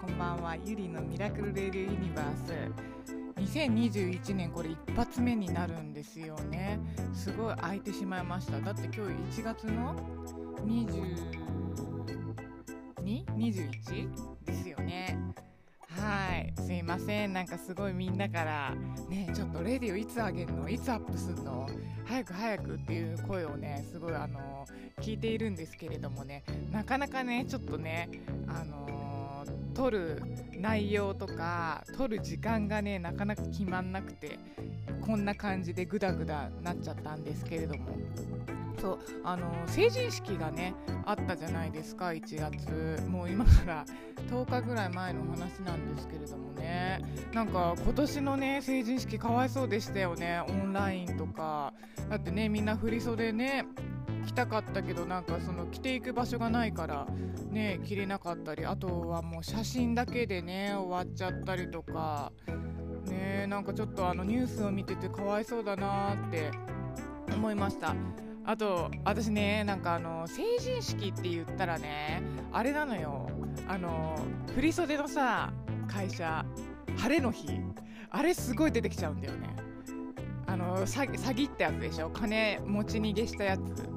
こんばんは。ゆりのミラクルレディオユニバース。2021年これ一発目になるんですよね。すごい空いてしまいました。だって今日1月の 22?21? ですよね。はい。すいません。なんかすごいみんなからねちょっとレディオいつあげるの？いつアップするの？早く早くっていう声をねすごいあの聞いているんですけれどもね。なかなかねちょっとねあの撮る内容とか撮る時間がねなかなか決まんなくてこんな感じでグダグダなっちゃったんですけれども。そうあの成人式がねあったじゃないですか1月。もう今から10日ぐらい前の話なんですけれどもね。なんか今年のね成人式かわいそうでしたよねオンラインとか。だってねみんな振り袖ね着たかったけどなんかその着ていく場所がないからね着れなかったりあとはもう写真だけでね終わっちゃったりとかねなんかちょっとあのニュースを見ててかわいそうだなって思いました。あと私ねなんかあの成人式って言ったらねあれなのよ。あの振袖のさ会社晴れの日。あれすごい出てきちゃうんだよね。あの詐欺ってやつでしょ？金持ち逃げしたやつ。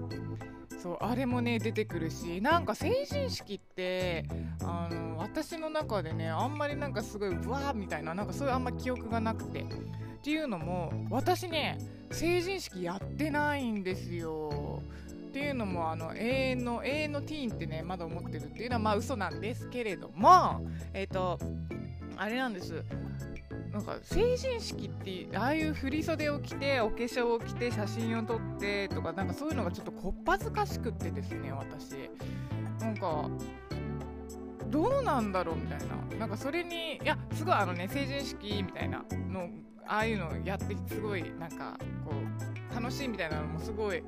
そうあれもね出てくるしなんか成人式ってあの私の中でねあんまりなんかすごいブワーみたいななんかそういうあんま記憶がなくて。っていうのも私ね成人式やってないんですよ。っていうのもあの永遠の永遠のティーンってねまだ思ってるっていうのはまあ嘘なんですけれどもえっ、ー、とあれなんです。なんか成人式ってああいう振袖を着てお化粧を着て写真を撮ってとかなんかそういうのがちょっとこっぱずかしくってですね私。なんかどうなんだろうみたいな。なんかそれにいやすごいあのね成人式みたいなのああいうのやってすごいなんかこう楽しいみたいなのもすごい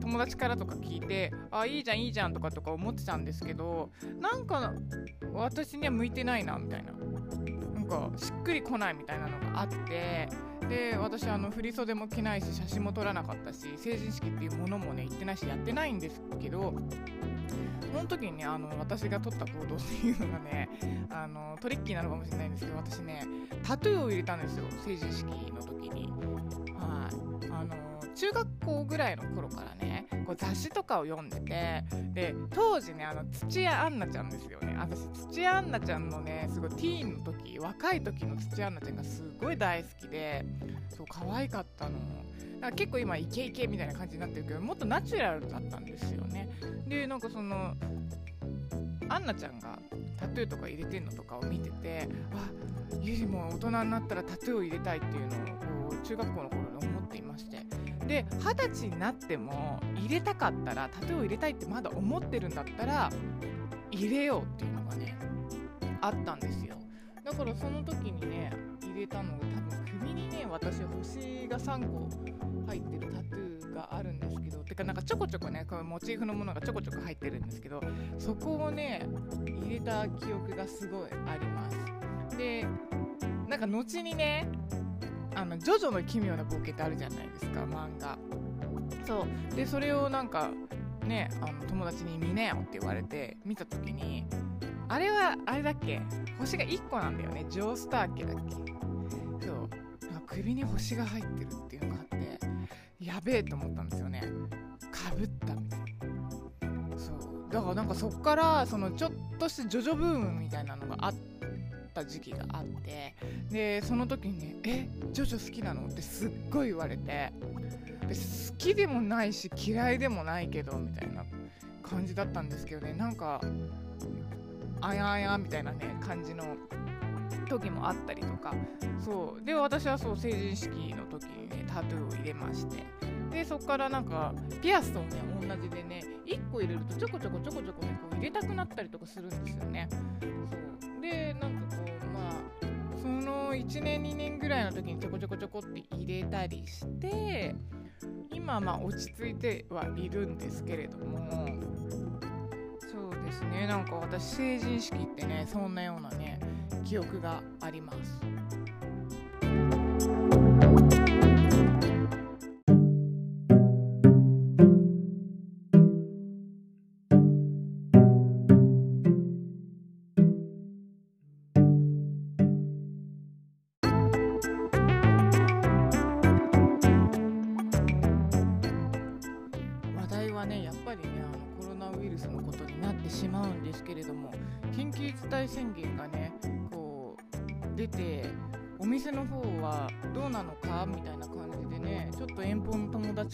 友達からとか聞いてあいいじゃんいいじゃんとかとか思ってたんですけどなんか私には向いてないなみたいな。かしっくりこないみたいなのがあってで私あの振り袖も着ないし写真も撮らなかったし成人式っていうものもね行ってないしやってないんですけどその時にねあの私が取った行動っていうのがねあのトリッキーなのかもしれないんですけど私ねタトゥーを入れたんですよ成人式の時に。はい。あの中学校ぐらいの頃からねこう雑誌とかを読んでてで当時ねあの土屋アンナちゃんですよね。私土屋アンナちゃんのねすごいティーンの時若い時の土屋アンナちゃんがすごい大好きでそう可愛かったの。だか結構今イケイケみたいな感じになってるけどもっとナチュラルだったんですよね。でなんかそのアンナちゃんがタトゥーとか入れてんのとかを見ててあゆりも大人になったらタトゥーを入れたいっていうのをこう中学校の頃に思っていまして。で二十歳になっても入れたかったらタトゥーを入れたいってまだ思ってるんだったら入れようっていうのがねあったんですよ。だからその時にね入れたのが多分首にね私星が3個入ってるタトゥーがあるんですけどてかなんかちょこちょこねこのモチーフのものがちょこちょこ入ってるんですけどそこをね入れた記憶がすごいあります。でなんか後にねあのジョジョの奇妙な冒険ってあるじゃないですか漫画。そう。でそれをなんかねあの友達に見なよって言われて見た時にあれはあれだっけ？星が1個なんだよね。ジョースター家だっけ？そう。首に星が入ってるっていうのがあってやべえと思ったんですよね。かぶったみたいな。そう。だからなんかそっからそのちょっとしたジョジョブームみたいなのがあった時期があってでその時にね「え？ジョジョ好きなの?」ってすっごい言われてで好きでもないし嫌いでもないけどみたいな感じだったんですけどね。なんかあやあやみたいなね感じの時もあったりとか。そう。で私はそう成人式の時にねタトゥーを入れまして。でそこからなんかピアスとね同じでね1個入れるとちょこちょこちょこちょこねこう入れたくなったりとかするんですよね。そう。でなんかこうまあその1年2年ぐらいの時にちょこちょこちょこって入れたりして今まあ落ち着いてはいるんですけれども。ですねなんか私成人式ってねそんなようなね記憶があります。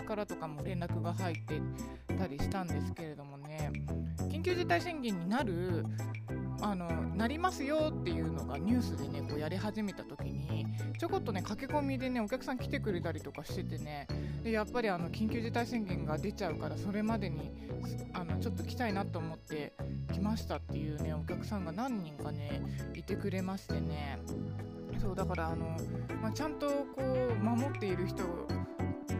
からとかも連絡が入ってたりしたんですけれどもね。緊急事態宣言になるあのなりますよっていうのがニュースでねこうやり始めた時にちょこっとね駆け込みでねお客さん来てくれたりとかしててね。でやっぱりあの緊急事態宣言が出ちゃうからそれまでにあのちょっと来たいなと思って来ましたっていうねお客さんが何人かねいてくれましてね。そうだからあの、まあ、ちゃんとこう守っている人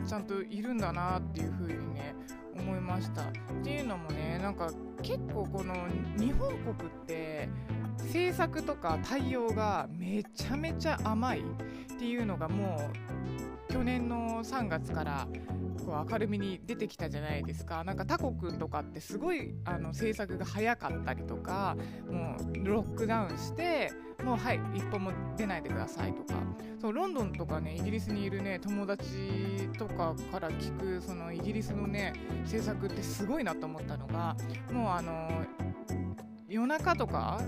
ちゃんといるんだなっていう風にね思いました。っていうのもねなんか結構この日本国って政策とか対応がめちゃめちゃ甘いっていうのがもう去年の3月からこう明るみに出てきたじゃないですか。なんか他国とかってすごいあの政策が早かったりとかもうロックダウンしてもうはい一歩も出ないでくださいとか。そうロンドンとかねイギリスにいるね友達とかから聞くそのイギリスのね政策ってすごいなと思ったのがもうあの夜中とか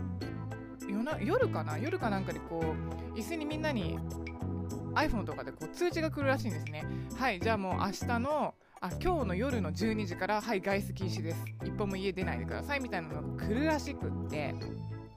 夜夜かな？夜かなんかでこう椅子にみんなに iPhone とかでこう通知が来るらしいんですね。はいじゃあもう明日のあ今日の夜の12時からはい外出禁止です。一歩も家出ないでください。みたいなのが来るらしくって。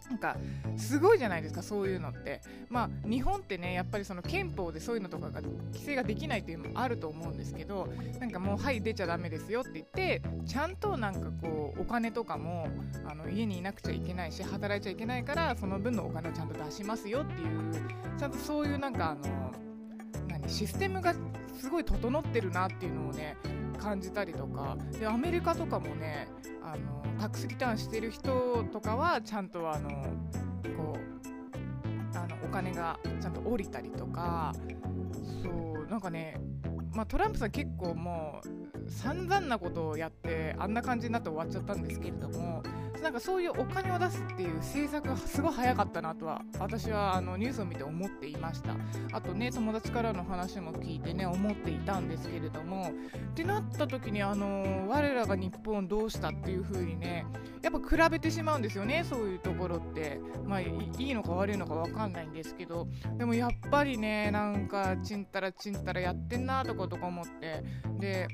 なんかすごいじゃないですかそういうのって。まあ日本ってねやっぱりその憲法でそういうのとかが規制ができないっていうのもあると思うんですけどなんかもうはい出ちゃダメですよって言ってちゃんとなんかこうお金とかもあの家にいなくちゃいけないし働いちゃいけないからその分のお金をちゃんと出しますよっていうちゃんとそういうなんかあのシステムがすごい整ってるなっていうのをね感じたりとか。でアメリカとかもねあのタックスリターンしてる人とかはちゃんとあのこうあのお金がちゃんと降りたりとか。そうなんかね、まあ、トランプさん結構もう散々なことをやってあんな感じになって終わっちゃったんですけれどもなんかそういうお金を出すっていう政策がすごい早かったなとは私はあのニュースを見て思っていました。あとね友達からの話も聞いてね思っていたんですけれどもってなった時にあの我らが日本どうしたっていう風にねやっぱ比べてしまうんですよねそういうところって。まあいいのか悪いのか分かんないんですけどでもやっぱりねなんかちんたらちんたらやってんなとかとか思って。で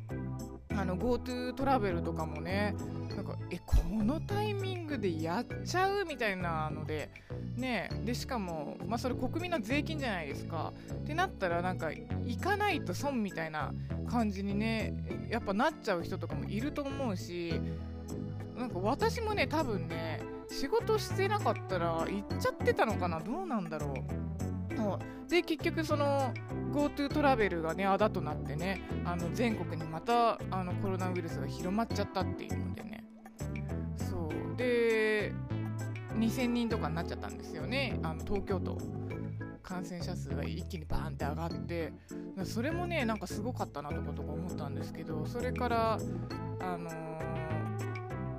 あの GoTo トラベルとかもねなんかえこのタイミングでやっちゃうみたいなのでねでしかも、まあ、それ国民の税金じゃないですか。ってなったらなんか行かないと損みたいな感じにねやっぱなっちゃう人とかもいると思うしなんか私もね多分ね仕事してなかったら行っちゃってたのかな。どうなんだろう。で結局その GoTo トラベルがねあだとなってねあの全国にまたあのコロナウイルスが広まっちゃったっていうのでね。そう。で2000人とかになっちゃったんですよね。あの東京都。感染者数が一気にバーンって上がって。それもねなんかすごかったなとかとか思ったんですけどそれからあのー、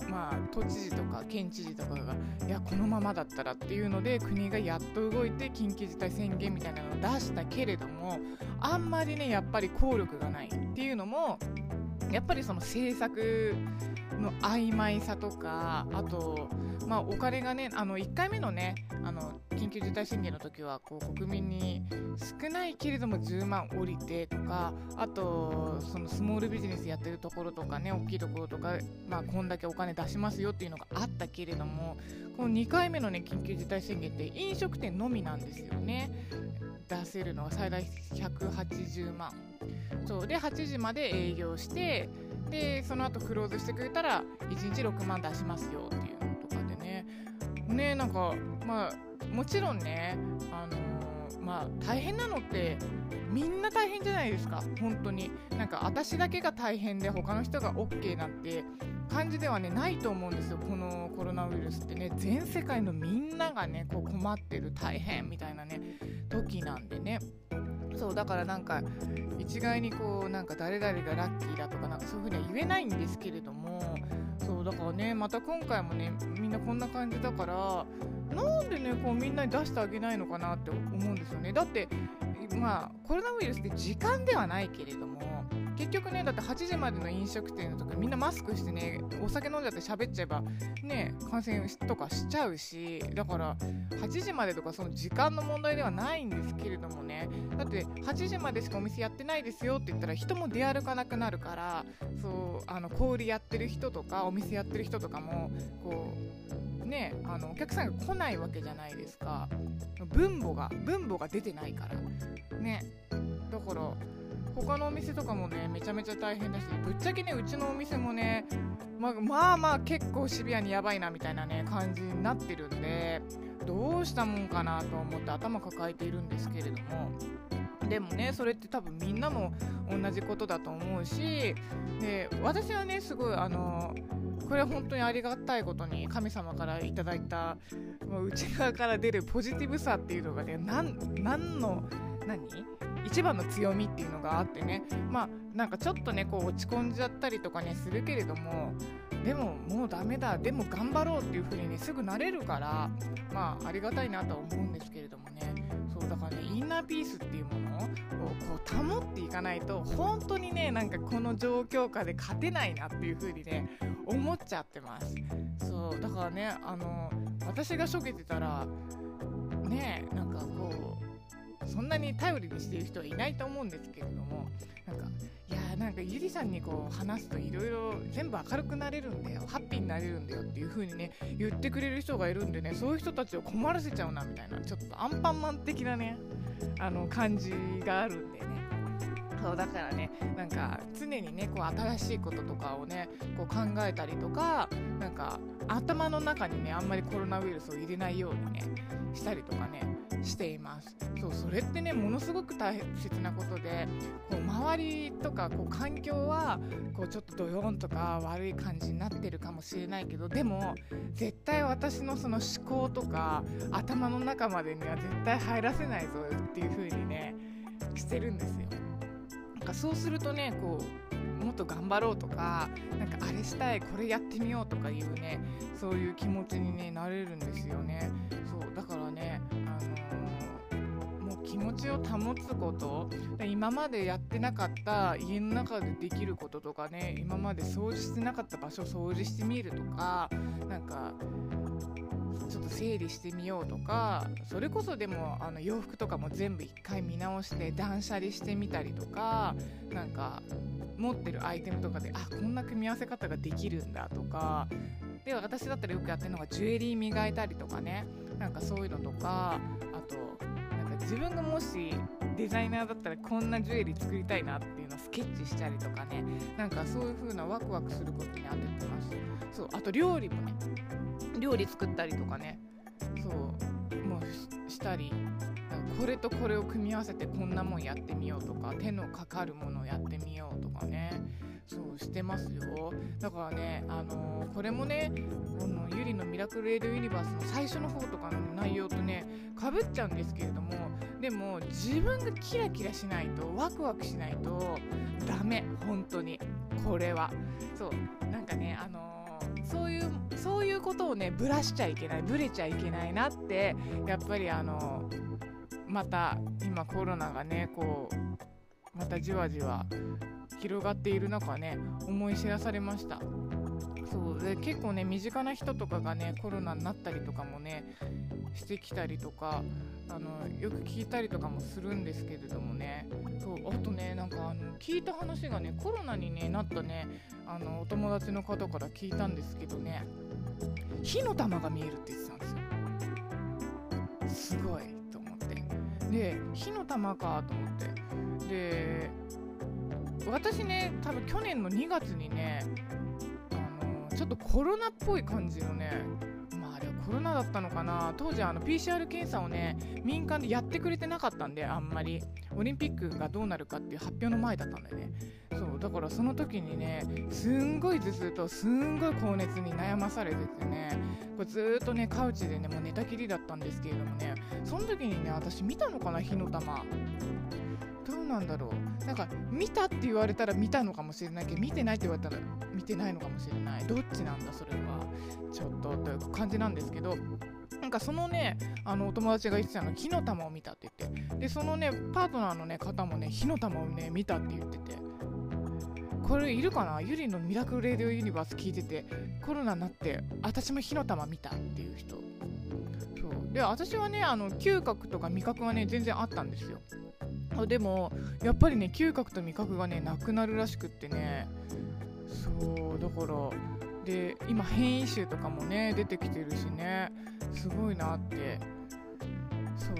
まあ都知事とか県知事とかがいやこのままだったらっていうので国がやっと動いて緊急事態宣言みたいなのを出したけれどもあんまりねやっぱり効力がないっていうのもやっぱりその政策の曖昧さとかあと、まあ、お金がねあの1回目のねあの緊急事態宣言の時はこう国民に少ないけれども10万降りてとかあとそのスモールビジネスやってるところとかね大きいところとか、まあ、こんだけお金出しますよっていうのがあったけれどもこの2回目のね緊急事態宣言って飲食店のみなんですよね。出せるのは最大180万。そうで8時まで営業してでその後クローズしてくれたら1日6万出しますよっていうのとかでね。ねなんかまあもちろんねあのー、まあ大変なのってみんな大変じゃないですか。本当に。なんか私だけが大変で他の人が OK なんて感じではねないと思うんですよ。このコロナウイルスってね。全世界のみんながねこう困ってる大変みたいなね時なんでね。そうだからなんか一概にこうなんか誰々がラッキーだとかなんかそういうふうには言えないんですけれどもそうだからねまた今回もねみんなこんな感じだからなんでねこうみんなに出してあげないのかなって思うんですよね。だってまあコロナウイルスって時間ではないけれども結局ねだって8時までの飲食店の時みんなマスクしてねお酒飲んじゃって喋っちゃえばね感染とかしちゃうしだから8時までとかその時間の問題ではないんですけれどもね。だって8時までしかお店やってないですよって言ったら人も出歩かなくなるからそうあの小売やってる人とかお店やってる人とかもこうねあのお客さんが来ないわけじゃないですか。分母が分母が出てないから。ね。だから他のお店とかもねめちゃめちゃ大変だしぶっちゃけねうちのお店もねままあまあ結構シビアにやばいなみたいなね感じになってるんでどうしたもんかなと思って頭抱えているんですけれども。でもねそれって多分みんなも同じことだと思うしで私はねすごいあのこれは本当にありがたいことに神様からいただいた内側から出るポジティブさっていうのがね何の何？一番の強みっていうのがあってね。まあなんかちょっとねこう落ち込んじゃったりとかねするけれどもでももうダメだ。でも頑張ろうっていう風にねすぐなれるからまあありがたいなとは思うんですけれどもね。そうだからねインナーピースっていうものをこう保っていかないと本当にねなんかこの状況下で勝てないなっていう風にね思っちゃってます。そうだからねあの私がしょげてたらねなんかこうそんなに頼りにしている人はいないと思うんですけれどもなんかいやーなんかゆりさんにこう話すといろいろ全部明るくなれるんだよハッピーになれるんだよっていう風にね言ってくれる人がいるんでねそういう人たちを困らせちゃうなみたいなちょっとアンパンマン的なねあの感じがあるんでね。そうだからねなんか常にねこう新しいこととかをねこう考えたりとかなんか頭の中にねあんまりコロナウイルスを入れないようにねしたりとかねしていますそうそれってねものすごく大切なことでこう周りとかこう環境はこうちょっとドヨーンとか悪い感じになってるかもしれないけどでも絶対私のその思考とか頭の中までには絶対入らせないぞっていう風にねしてるんですよ。かそうするとねこうもっと頑張ろうとかなんかあれしたいこれやってみようとかいうねそういう気持ちに、ね、なれるんですよね。そうだからね、あのー、もう気持ちを保つこと今までやってなかった家の中でできることとかね今まで掃除してなかった場所掃除してみるとかなんかちょっと整理してみようとかそれこそでもあの洋服とかも全部一回見直して断捨離してみたりとかなんか持ってるアイテムとかであこんな組み合わせ方ができるんだとかで私だったらよくやってるのがジュエリー磨いたりとかねなんかそういうのとかあとなんか自分がもしデザイナーだったらこんなジュエリー作りたいなっていうのをスケッチしたりとかねなんかそういう風なワクワクすることに当ててます。そうあと料理もね料理作ったりとかね。そう。もうしたり。これとこれを組み合わせてこんなもんやってみようとか手のかかるものをやってみようとかね。そうしてますよ。だからねあのー、これもねこのゆりのミラクルエイドユニバースの最初の方とかの内容とねかぶっちゃうんですけれどもでも自分がキラキラしないとワクワクしないとダメ本当に。これは。そう。なんかねあのーそういうそういうことをねぶらしちゃいけないぶれちゃいけないなってやっぱりあのまた今コロナがねこうまたじわじわ広がっている中ね思い知らされました。そう。で結構ね身近な人とかがねコロナになったりとかもねしてきたりとかあのよく聞いたりとかもするんですけれどもね。そうあとねなんかあの聞いた話がねコロナに、ね、なったねあのお友達の方から聞いたんですけどね火の玉が見えるって言ってたんですよ。すごいと思って。で火の玉かと思って。で私ね多分去年の2月にねちょっとコロナっぽい感じのね。コロナだったのかな。当時あの PCR 検査をね民間でやってくれてなかったんであんまり。オリンピックがどうなるかっていう発表の前だったんだよね。そうだからその時にねすんごい頭痛とすんごい高熱に悩まされててねこれずっとねカウチでねもう寝たきりだったんですけれどもねその時にね私見たのかな火の玉。どうなんだろう。なんか見たって言われたら見たのかもしれないけど見てないって言われたら見てないのかもしれない。どっちなんだそれは。ちょっとという感じなんですけど。なんかそのねあのお友達が言ってたの火の玉を見たって言って。でそのねパートナーのね方もね火の玉をね見たって言ってて。これいるかな？ゆりのミラクル・レディオ・ユニバース聞いててコロナになって私も火の玉見たっていう人。そう。で私はねあの嗅覚とか味覚はね全然あったんですよ。でもやっぱりね嗅覚と味覚がねなくなるらしくってね。そうだからで今変異種とかもね出てきてるしね。すごいなってそう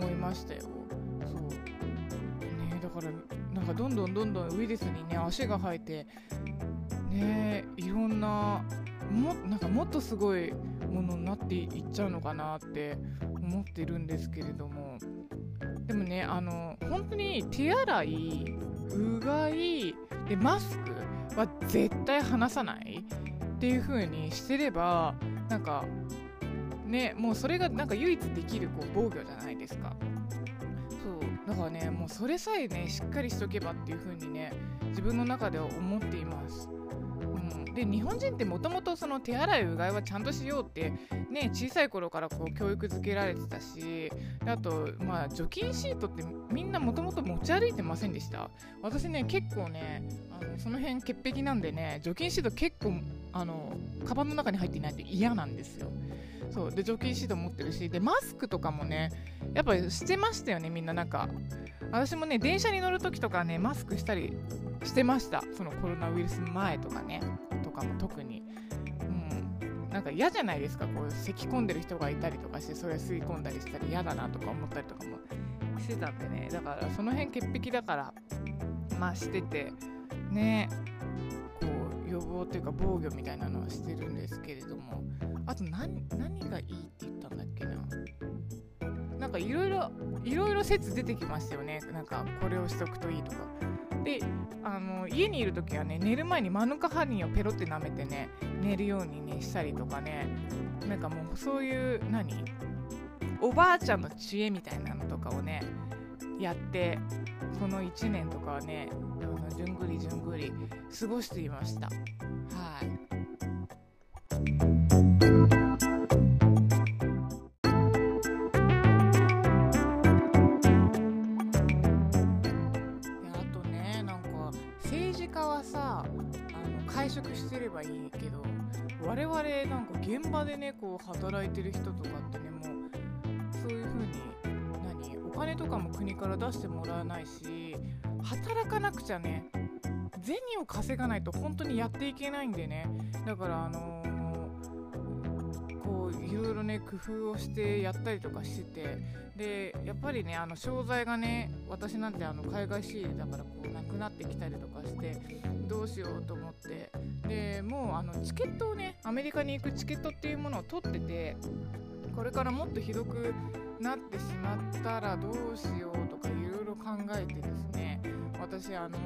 思いましたよ。そう。ねだからなんかどんどんどんどんウイルスにね足が生えてねいろんなもなんかもっとすごいものになっていっちゃうのかなって思ってるんですけれども。でもねあの本当に手洗いうがいでマスクは絶対離さないっていう風にしてればなんかねもうそれがなんか唯一できるこう防御じゃないですか。そう。だからねもうそれさえねしっかりしとけばっていう風にね自分の中では思っています。で日本人ってもともとその手洗いうがいはちゃんとしようってね小さい頃からこう教育づけられてたしあとまあ除菌シートってみんなもともと持ち歩いてませんでした。私ね結構ねあのその辺潔癖なんでね除菌シート結構あのカバンの中に入っていないと嫌なんですよ。そうで除菌シート持ってるしでマスクとかもねやっぱりしてましたよねみんな。なんか私もね電車に乗るときとかねマスクしたりしてました。そのコロナウイルス前とかね。かも特に。うん。なんか嫌じゃないですかこう咳き込んでる人がいたりとかしてそれ吸い込んだりしたら嫌だなとか思ったりとかもしてたんでね。だからその辺潔癖だからまあしててねこう予防というか防御みたいなのはしてるんですけれども。あと何何がいいって言ったんだっけな。なんかいろいろいろいろ説出てきましたよね。なんかこれをしとくといいとか。であの家にいる時はね寝る前にマヌカハニーをペロって舐めてね寝るようにねしたりとかね。なんかもうそういう何？おばあちゃんの知恵みたいなのとかをねやってこの1年とかはねじゅんぐりじゅんぐり過ごしていました。はい。職してればいいけど我々なんか現場でねこう働いてる人とかってねもうそういう風に何お金とかも国から出してもらわないし働かなくちゃね銭を稼がないと本当にやっていけないんでね。だからあのー、こういろいろね工夫をしてやったりとかしててでやっぱりねあの商材がね私なんてあの海外仕入れだからこうなくなってきたりとかしてどうしようと思って。でもうあのチケットをねアメリカに行くチケットっていうものを取っててこれからもっとひどくなってしまったらどうしようとかいろいろ考えてですね私あの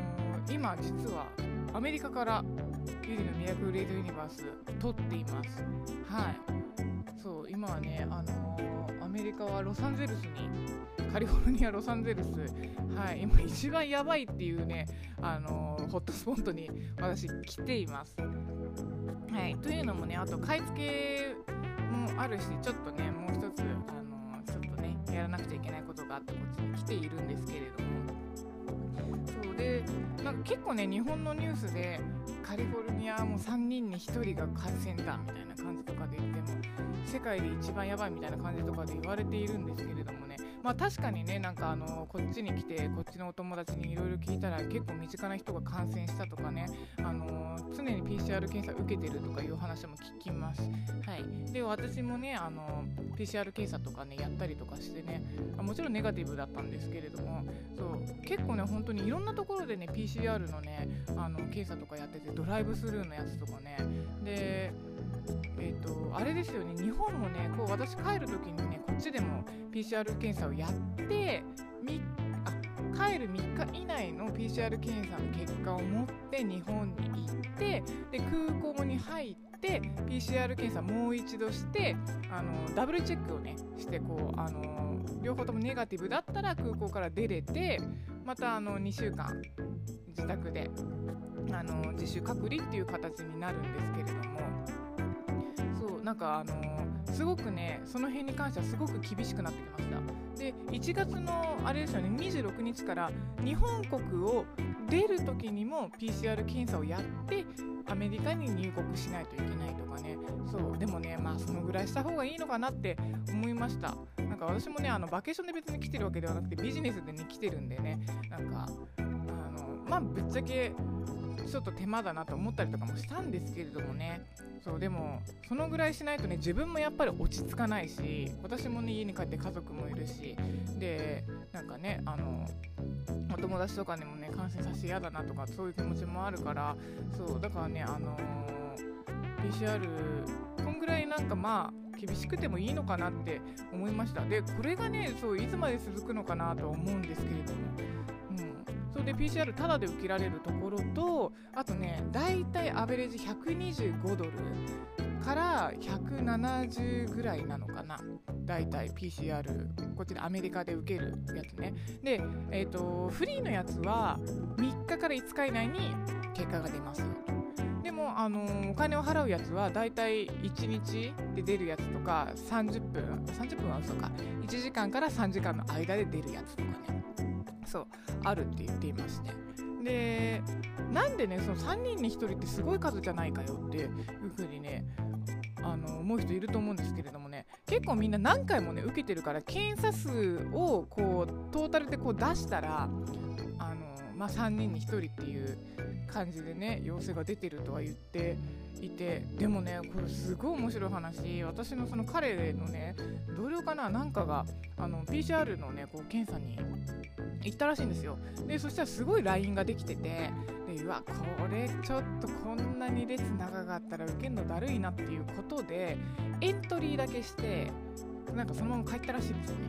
ー、今実はアメリカからユリのミラクルレイドユニバース撮っています。はい。そう今はね、カはロサンゼルスにカリフォルニアロサンゼルス。はい今一番やばいっていうねあのー、ホットスポットに私来ています。はいというのもねあと買い付けもあるしちょっとねもう一つあのちょっとねやらなくちゃいけないことがあってこっちに来ているんですけれども。なんか結構ね日本のニュースでカリフォルニアも3人に1人が感染だみたいな感じとかで言っても世界で一番やばいみたいな感じとかで言われているんですけれどもねまあ確かにねなんかあのこっちに来てこっちのお友達にいろいろ聞いたら結構身近な人が感染したとかねあの常に PCR 検査受けてるとかいう話も聞きます。はい。で私もねあの PCR 検査とかねやったりとかしてねもちろんネガティブだったんですけれどもそう結構ね本当にいろんなところでね PCR のねあの検査とかやっててドライブスルーのやつとかね。でえあれですよね。日本もねこう私帰る時にねこっちでも PCR 検査をやってあ帰る3日以内の PCR 検査の結果を持って日本に行ってで空港に入って PCR 検査もう一度してあのダブルチェックをねしてこうあの両方ともネガティブだったら空港から出れてまたあの2週間自宅であの自主隔離っていう形になるんですけれども。なんかあのすごくねその辺に関してはすごく厳しくなってきました。で1月のあれですよね26日から日本国を出る時にも PCR 検査をやってアメリカに入国しないといけないとかね。そうでもねまあそのぐらいした方がいいのかなって思いました。なんか私もねあのバケーションで別に来てるわけではなくてビジネスでね来てるんでねなんかあのまあぶっちゃけちょっと手間だなと思ったりとかもしたんですけれどもね。そうでもそのぐらいしないとね自分もやっぱり落ち着かないし私もね家に帰って家族もいるしでなんかねあのお友達とかにもね感染させて嫌だなとかそういう気持ちもあるからそうだからねあのー、PCR こんぐらいなんかまあ厳しくてもいいのかなって思いました。でこれがねそういつまで続くのかなと思うんですけれどもそれで PCR タダで受けられるところとあとね大体アベレージ125ドルから170ぐらいなのかな。大体 PCR こっちでアメリカで受けるやつね。で、えーと、フリーのやつは3日から5日以内に結果が出ます。でも、あの、お金を払うやつはだいたい1日で出るやつとか30分30分は嘘か。1時間から3時間の間で出るやつとかね。そうあるって言っていましてでなんでねその3人に1人ってすごい数じゃないかよっていうふうにねあの思う人いると思うんですけれどもね結構みんな何回もね受けてるから検査数をこうトータルでこう出したら、まあ、3人に1人っていう感じでね陽性が出てるとは言っていてでもねこれすごい面白い話。私のその彼のね同僚かななんかがあの PCR のねこう検査に行ったらしいんですよ。でそしたらすごい LINE ができててでうわこれちょっとこんなに列長かったら受けるのだるいなっていうことでエントリーだけしてなんかそのまま帰ったらしいんですよね。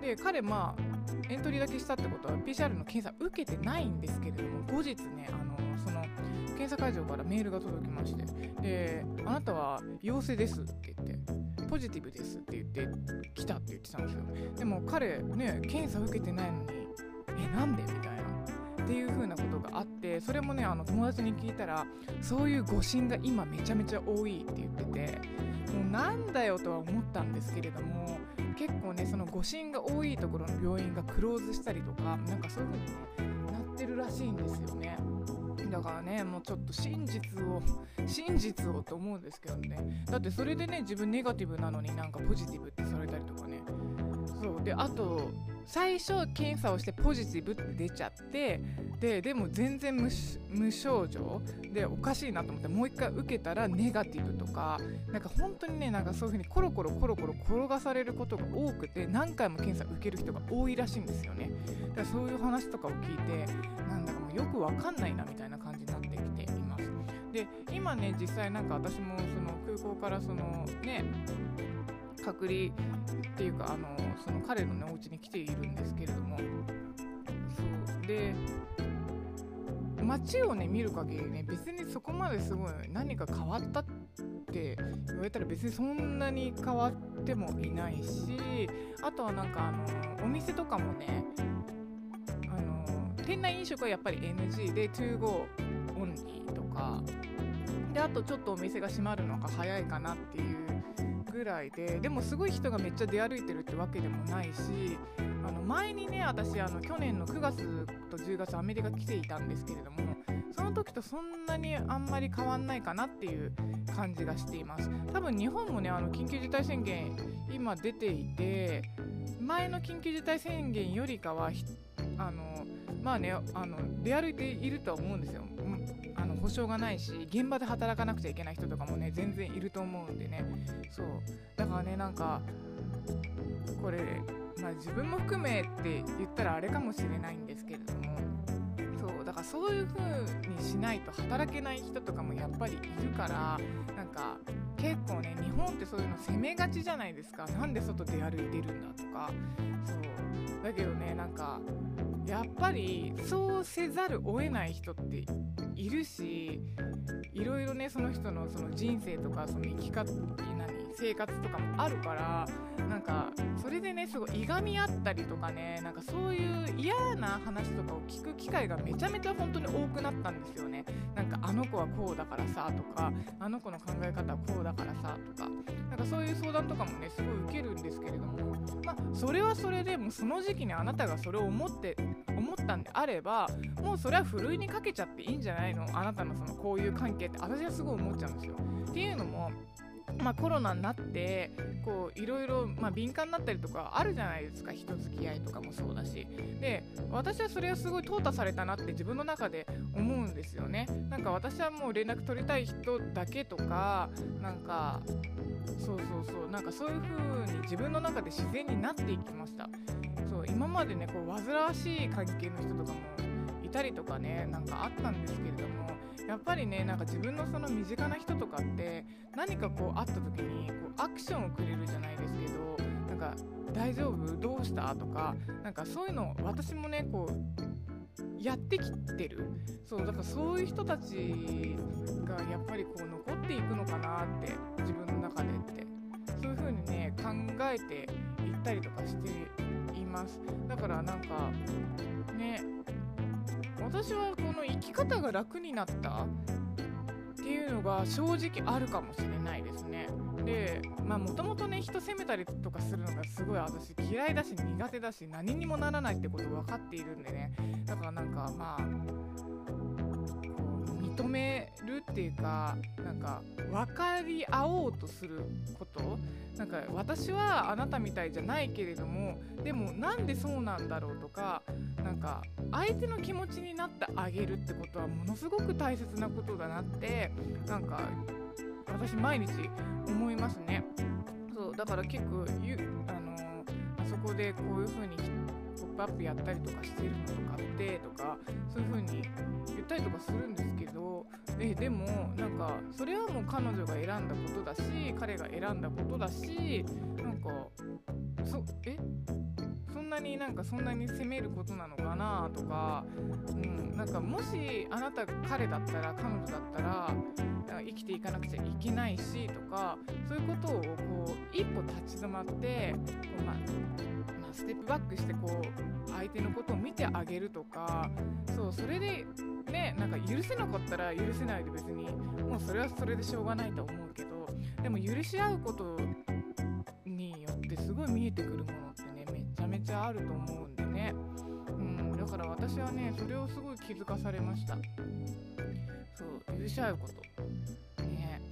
で彼まあエントリーだけしたってことは PCR の検査受けてないんですけれども後日ねあのその検査会場からメールが届きましてであなたは陽性ですって言ってポジティブですって言って来たって言ってたんですよ。でも彼ね検査受けてないのにえなんでみたいな。っていう風なことがあってそれもねあの友達に聞いたらそういう誤診が今めちゃめちゃ多いって言っててもうなんだよとは思ったんですけれども結構ねその誤診が多いところの病院がクローズしたりとかなんかそういう風に、ね、なってるらしいんですよね。だからねもうちょっと真実を真実をと思うんですけどね。だってそれでね自分ネガティブなのになんかポジティブってされたりとかね。そう。であと最初検査をしてポジティブって出ちゃってででも全然無症状でおかしいなと思ってもう一回受けたらネガティブとかなんか本当にねなんかそういう風にコロコロコロコロ転がされることが多くて何回も検査受ける人が多いらしいんですよね。だからそういう話とかを聞いてなんだかもうよくわかんないなみたいな感じになってきています。で今ね実際なんか私もその空港からそのね隔離っていうかあのその彼のねお家に来ているんですけれども。そう。で街をね見る限りね別にそこまですごい何か変わったって言われたら別にそんなに変わってもいないしあとはなんかあのお店とかもねあの店内飲食はやっぱり NG で ToGo オンリーとか。であとちょっとお店が閉まるのが早いかなっていうぐらいででもすごい人がめっちゃ出歩いてるってわけでもないしあの前にね私あの去年の9月と10月アメリカ来ていたんですけれどもその時とそんなにあんまり変わんないかなっていう感じがしています。多分日本もねあの緊急事態宣言今出ていて前の緊急事態宣言よりかはあのまあねあの出歩いているとは思うんですよ。保証がないし現場で働かなくちゃいけない人とかもね全然いると思うんでね。そう。だからねなんかこれ、まあ、自分も含めって言ったらあれかもしれないんですけれどもそう。だからそういう風にしないと働けない人とかもやっぱりいるからなんか結構ね日本ってそういうの責めがちじゃないですか。なんで外出歩いてるんだとか。そう。だけどねなんかやっぱりそうせざるを得ない人っているしいろいろねその人のその人生とかその生き方何生活とかもあるからなんかそれでねすごいいがみ合ったりとかねなんかそういう嫌な話とかを聞く機会がめちゃめちゃ本当に多くなったんですよね。なんかあの子はこうだからさとかあの子の考え方はこうだからさとか。なんかそういう相談とかもねすごい受けるんですけれども。まあそれはそれでもうその時期にあなたがそれを思って思ったんであればもうそれはふるいにかけちゃっていいんじゃないの？あなたのその交友関係って私はすごい思っちゃうんですよ。っていうのもまあ、コロナになってこういろいろ、まあ、敏感になったりとかあるじゃないですか。人付き合いとかもそうだし。で私はそれはすごい淘汰されたなって自分の中で思うんですよね。なんか私はもう連絡取りたい人だけとかなんかそうそうそう。なんかそういう風に自分の中で自然になっていきました。そう今までねこう煩わしい関係の人とかもいたりとかねなんかあったんですけれども。やっぱりねなんか自分のその身近な人とかって何かこう会った時にこうアクションをくれるじゃないですけどなんか大丈夫？どうした？とかなんかそういうの私もねこうやってきてる。そうだからそういう人たちがやっぱりこう残っていくのかなって自分の中でって。そういう風にね考えていったりとかしています。だからなんかね私はこの生き方が楽になったっていうのが正直あるかもしれないですね。でまあもともとね人責めたりとかするのがすごい私嫌いだし苦手だし何にもならないってこと分かっているんでねだからなんかまあめるっていうかなんか分かり合おうとすること。なんか私はあなたみたいじゃないけれどもでもなんでそうなんだろうとかなんか相手の気持ちになってあげるってことはものすごく大切なことだなってなんか私毎日思いますね。そうだから結構こでこういう風にポップアップやったりとかしてるのとかってとかそういう風に言ったりとかするんですけどえでもなんかそれはもう彼女が選んだことだし彼が選んだことだしなんかそえ？そんなになんかそんなに責めることなのかなとか、うん、なんかもしあなたが彼だったら彼女だったら生きていかなくちゃいけないしとかそういうことをこう一歩立ち止まってこう、まあ、まあ、ステップバックしてこう相手のことを見てあげるとかそうそれでねなんか許せなかったら許せないで別にもうそれはそれでしょうがないと思うけどでも許し合うことによってすごい見えてくるものっめちゃあると思うんでね、うん、だから私はねそれをすごい気づかされました。そう許し合うこと。ね。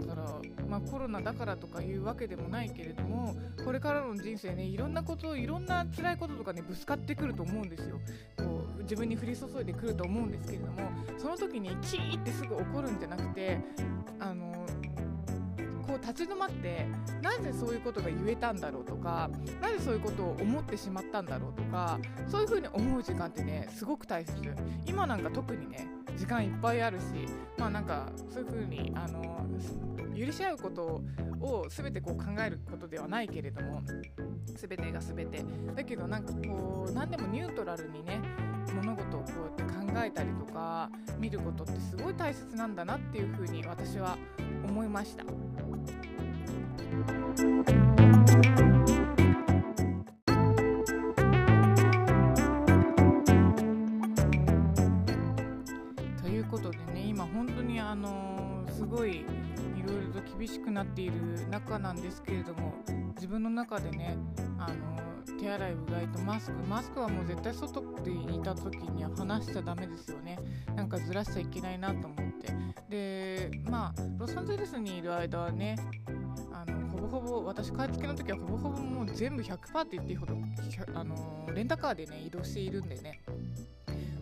だからまあコロナだからとかいうわけでもないけれどもこれからの人生ねいろんなこといろんな辛いこととかねぶつかってくると思うんですよ。こう自分に降り注いでくると思うんですけれどもその時にキーってすぐ怒るんじゃなくてあの立ち止まってなぜそういうことが言えたんだろうとかなぜそういうことを思ってしまったんだろうとかそういうふうに思う時間ってねすごく大切。今なんか特にね時間いっぱいあるしまあなんかそういうふうにあの許し合うことを全てこう考えることではないけれども全てが全てだけどなんかこう何でもニュートラルにね物事をこうやって考えたりとか見ることってすごい大切なんだなっていうふうに私は思いました。厳しくなっている中なんですけれども自分の中でねあの手洗いうがいとマスクマスクはもう絶対外でいた時には離しちゃダメですよね。なんかずらしちゃいけないなと思って。でまあロサンゼルスにいる間はねあのほぼほぼ私買い付けの時はほぼほぼもう全部100%って言っていいほどあのレンタカーでね移動しているんでね。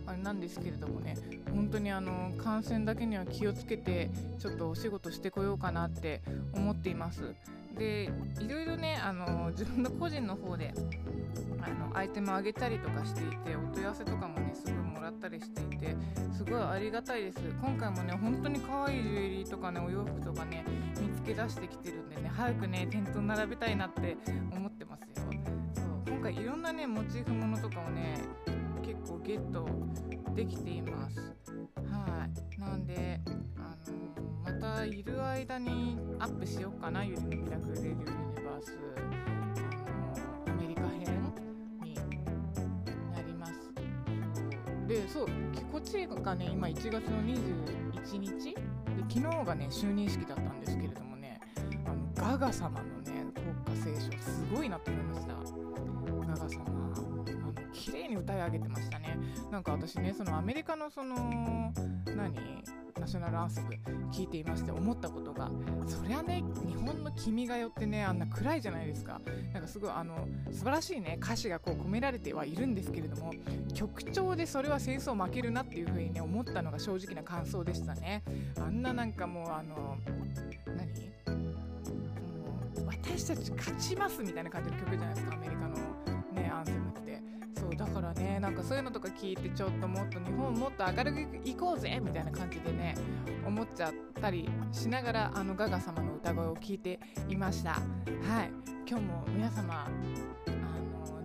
あれなんですけれどもね本当にあの感染だけには気をつけてちょっとお仕事してこようかなって思っています。でいろいろねあの自分の個人の方であのアイテムあげたりとかしていてお問い合わせとかもねすぐもらったりしていてすごいありがたいです。今回もね本当に可愛いジュエリーとかねお洋服とかね見つけ出してきてるんでね早くね店頭並べたいなって思ってますよ。そう今回いろんなねモチーフものとかをね構ゲットできています。はい。なんであのーはいる間にアップしようかなゆりのミラクル・レディオ・ユニバース。あのアメリカ編になります。でそうこっちがね今1月の21日。で昨日がね就任式だったんですけれどもねあのガガ様のね国歌斉唱すごいなと思いました。に歌い上げてましたね。なんか私ねそのアメリカのその何？ナショナルアンセム聞いていまして思ったことがそりゃね日本の「君が代」ってねあんな暗いじゃないですか。なんかすごいあの素晴らしいね歌詞がこう込められてはいるんですけれども曲調でそれは戦争負けるなっていう風にね思ったのが正直な感想でしたね。あんななんかもうあの何？私たち勝ちますみたいな感じの曲じゃないですかアメリカの。そうだからねなんかそういうのとか聞いてちょっともっと日本もっと明るくいこうぜみたいな感じでね思っちゃったりしながらあのガガ様の歌声を聞いていました。はい。今日も皆様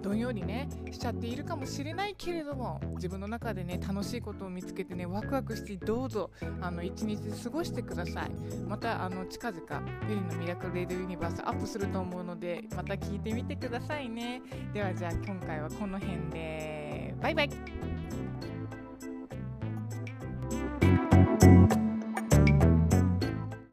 どんよりねしちゃっているかもしれないけれども自分の中でね楽しいことを見つけてねワクワクしてどうぞあの一日過ごしてください。またあの近々ゆりのミラクルレディユニバースアップすると思うのでまた聞いてみてくださいね。ではじゃあ今回はこの辺でバイバイ。